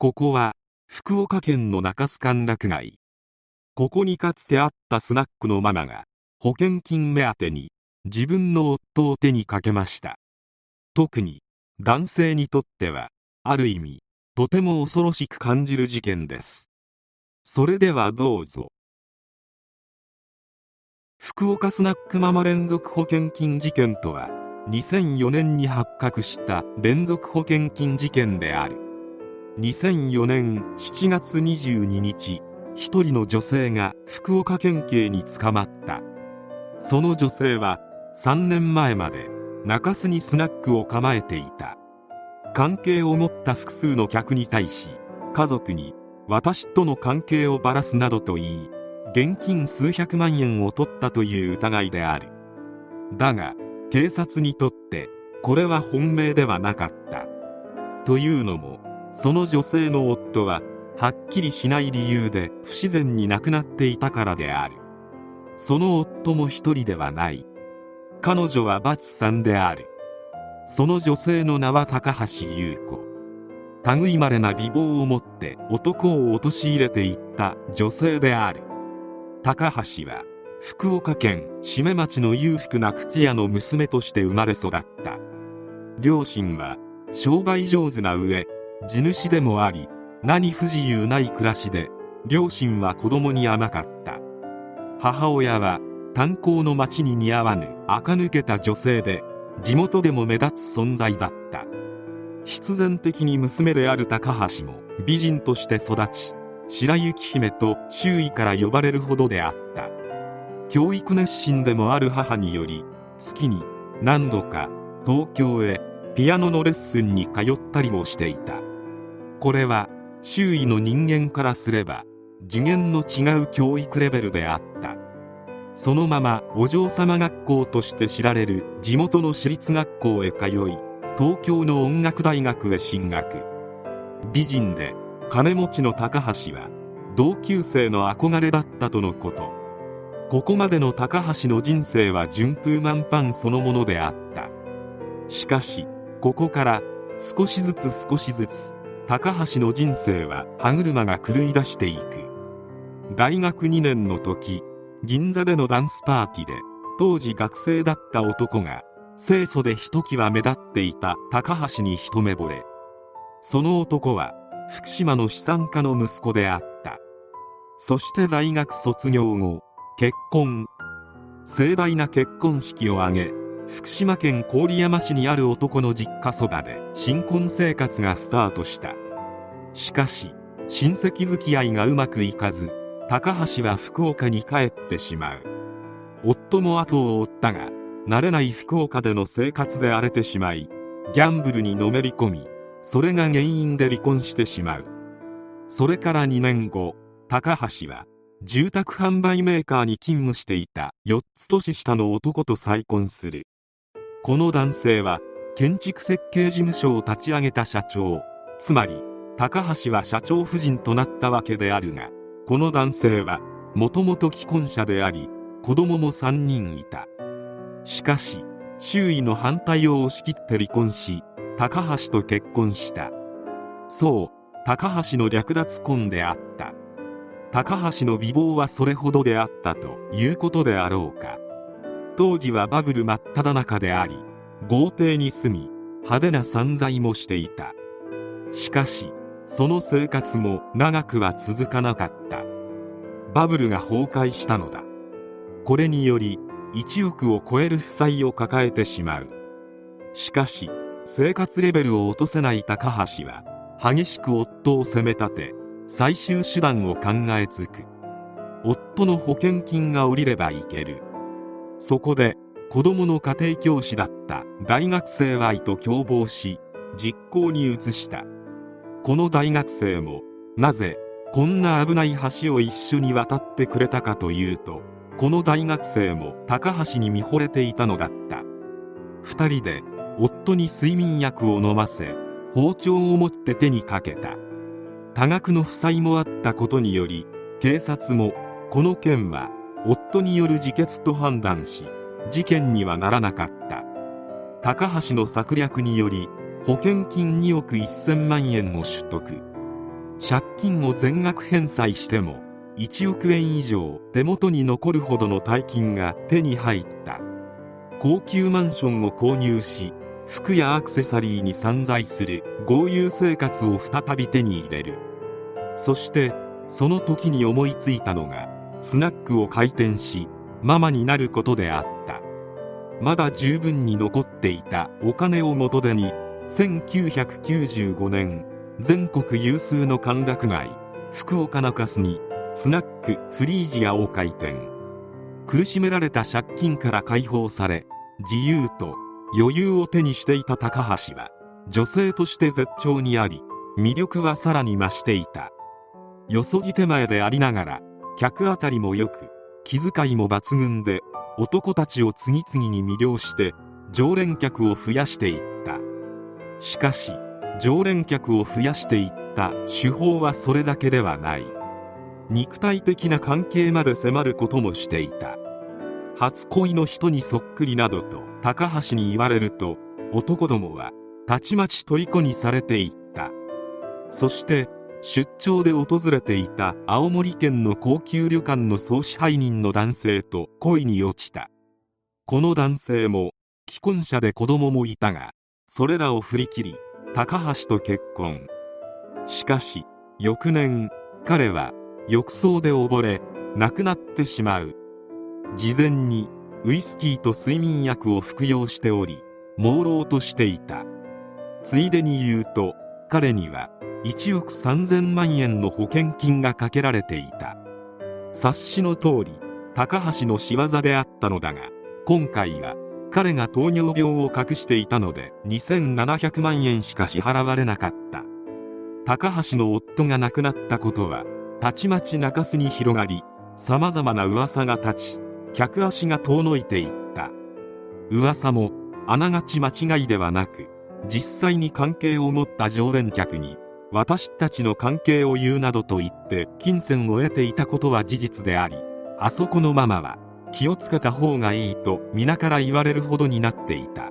ここは福岡県の中洲歓楽街。ここにかつてあったスナックのママが保険金目当てに自分の夫を手にかけました。特に男性にとってはある意味とても恐ろしく感じる事件です。それではどうぞ。福岡スナックママ連続保険金事件とは2004年に発覚した連続保険金事件である。2004年7月22日一人の女性が福岡県警に捕まった。その女性は3年前まで中洲にスナックを構えていた。関係を持った複数の客に対し家族に私との関係をばらすなどと言い現金数百万円を取ったという疑いである。だが警察にとってこれは本命ではなかった。というのもその女性の夫ははっきりしない理由で不自然に亡くなっていたからである。その夫も一人ではない。彼女はバツさんである。その女性の名は高橋優子。類まれな美貌を持って男を陥れていった女性である。高橋は福岡県締め町の裕福な靴屋の娘として生まれ育った。両親は商売上手な上地主でもあり何不自由ない暮らしで両親は子供に甘かった。母親は炭鉱の町に似合わぬ垢抜けた女性で地元でも目立つ存在だった。必然的に娘である高橋も美人として育ち白雪姫と周囲から呼ばれるほどであった。教育熱心でもある母により月に何度か東京へピアノのレッスンに通ったりもしていた。これは周囲の人間からすれば次元の違う教育レベルであった。そのままお嬢様学校として知られる地元の私立学校へ通い東京の音楽大学へ進学。美人で金持ちの高橋は同級生の憧れだったとのこと。ここまでの高橋の人生は順風満帆そのものであった。しかしここから少しずつ少しずつ高橋の人生は歯車が狂い出していく。大学2年の時銀座でのダンスパーティーで当時学生だった男が清楚でひときわ目立っていた高橋に一目惚れ。その男は福島の資産家の息子であった。そして大学卒業後結婚。盛大な結婚式を挙げ福島県郡山市にある男の実家そばで新婚生活がスタートした。しかし親戚付き合いがうまくいかず高橋は福岡に帰ってしまう。夫も後を追ったが慣れない福岡での生活で荒れてしまいギャンブルにのめり込みそれが原因で離婚してしまう。それから2年後高橋は住宅販売メーカーに勤務していた4つ年下の男と再婚する。この男性は建築設計事務所を立ち上げた社長つまり高橋は社長夫人となったわけであるがこの男性はもともと既婚者であり子供も3人いた。しかし周囲の反対を押し切って離婚し高橋と結婚した。そう高橋の略奪婚であった。高橋の美貌はそれほどであったということであろうか。当時はバブル真っ只中であり豪邸に住み派手な散財もしていた。しかしその生活も長くは続かなかった。バブルが崩壊したのだ。これにより1億を超える負債を抱えてしまう。しかし生活レベルを落とせない高橋は激しく夫を責め立て最終手段を考えつく。夫の保険金が下りればいける。そこで子供の家庭教師だった大学生 Y と共謀し実行に移した。この大学生もなぜこんな危ない橋を一緒に渡ってくれたかというとこの大学生も高橋に見惚れていたのだった。2人で夫に睡眠薬を飲ませ包丁を持って手にかけた。多額の負債もあったことにより警察もこの件は夫による自決と判断し事件にはならなかった。高橋の策略により保険金2億1000万円を取得。借金を全額返済しても1億円以上手元に残るほどの大金が手に入った。高級マンションを購入し服やアクセサリーに散財する豪遊生活を再び手に入れる。そしてその時に思いついたのがスナックを開店しママになることであった。まだ十分に残っていたお金を元手に1995年全国有数の歓楽街福岡中洲にスナックフリージアを開店。苦しめられた借金から解放され自由と余裕を手にしていた高橋は女性として絶頂にあり魅力はさらに増していた。よそじ手前でありながら客当たりも良く気遣いも抜群で男たちを次々に魅了して常連客を増やしていった。しかし常連客を増やしていった手法はそれだけではない。肉体的な関係まで迫ることもしていた。初恋の人にそっくりなどと高橋に言われると男どもはたちまち虜にされていった。そして出張で訪れていた青森県の高級旅館の総支配人の男性と恋に落ちた。この男性も既婚者で子供もいたがそれらを振り切り高橋と結婚。しかし翌年彼は浴槽で溺れ亡くなってしまう。事前にウイスキーと睡眠薬を服用しており朦朧としていた。ついでに言うと彼には1億3000万円の保険金がかけられていた。察しの通り高橋の仕業であったのだが今回は彼が糖尿病を隠していたので2700万円しか支払われなかった。高橋の夫が亡くなったことはたちまち中洲に広がり様々な噂が立ち客足が遠のいていった。噂もあながち間違いではなく実際に関係を持った常連客に私たちの関係を言うなどと言って金銭を得ていたことは事実でありあそこのママは気をつけた方がいいと皆から言われるほどになっていた。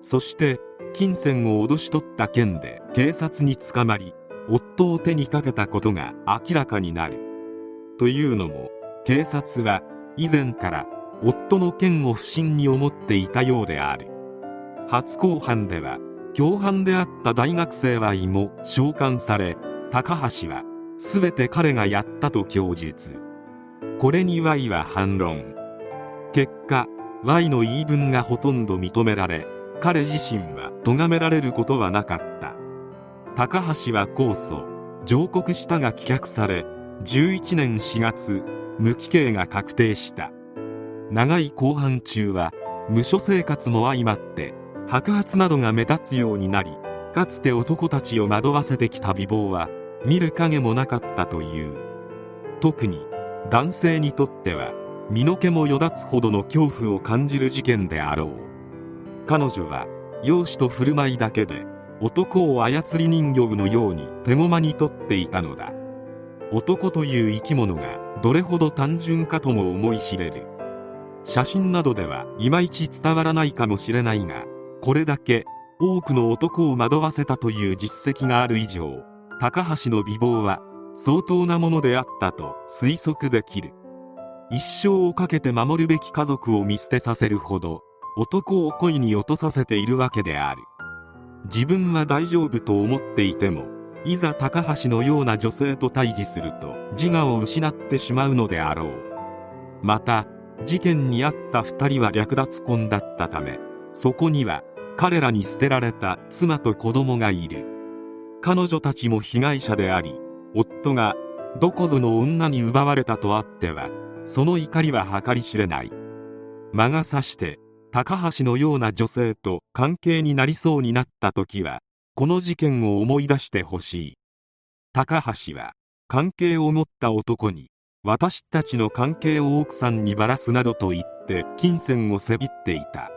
そして金銭を脅し取った件で警察に捕まり夫を手にかけたことが明らかになる。というのも警察は以前から夫の件を不審に思っていたようである。初公判では共犯であった大学生 Y も召喚され高橋は全て彼がやったと供述。これに Y は反論。結果 Y の言い分がほとんど認められ彼自身は咎められることはなかった。高橋は控訴上告したが棄却され11年4月無期刑が確定した。長い公判中は無所生活も相まって白髪などが目立つようになりかつて男たちを惑わせてきた美貌は見る影もなかったという。特に男性にとっては身の毛もよだつほどの恐怖を感じる事件であろう。彼女は容姿と振る舞いだけで男を操り人形のように手駒に取っていたのだ。男という生き物がどれほど単純かとも思い知れる。写真などではいまいち伝わらないかもしれないがこれだけ多くの男を惑わせたという実績がある以上高橋の美貌は相当なものであったと推測できる。一生をかけて守るべき家族を見捨てさせるほど男を恋に落とさせているわけである。自分は大丈夫と思っていてもいざ高橋のような女性と対峙すると自我を失ってしまうのであろう。また事件に遭った2人は略奪婚だったためそこには彼らに捨てられた妻と子供がいる。彼女たちも被害者であり夫がどこぞの女に奪われたとあってはその怒りは計り知れない。魔が差して高橋のような女性と関係になりそうになった時はこの事件を思い出してほしい。高橋は関係を持った男に私たちの関係を奥さんにばらすなどと言って金銭をせびっていた。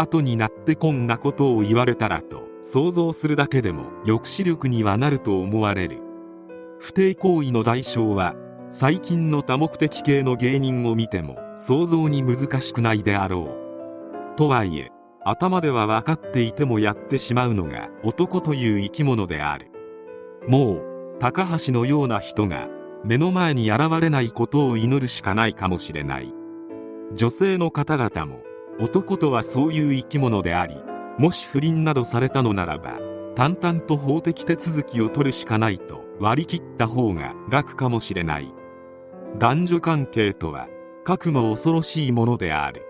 後になってこんなことを言われたらと想像するだけでも抑止力にはなると思われる。不貞行為の代償は最近の多目的系の芸人を見ても想像に難しくないであろう。とはいえ頭では分かっていてもやってしまうのが男という生き物である。もう高橋のような人が目の前に現れないことを祈るしかないかもしれない。女性の方々も男とはそういう生き物でありもし不倫などされたのならば淡々と法的手続きを取るしかないと割り切った方が楽かもしれない。男女関係とはかくも恐ろしいものである。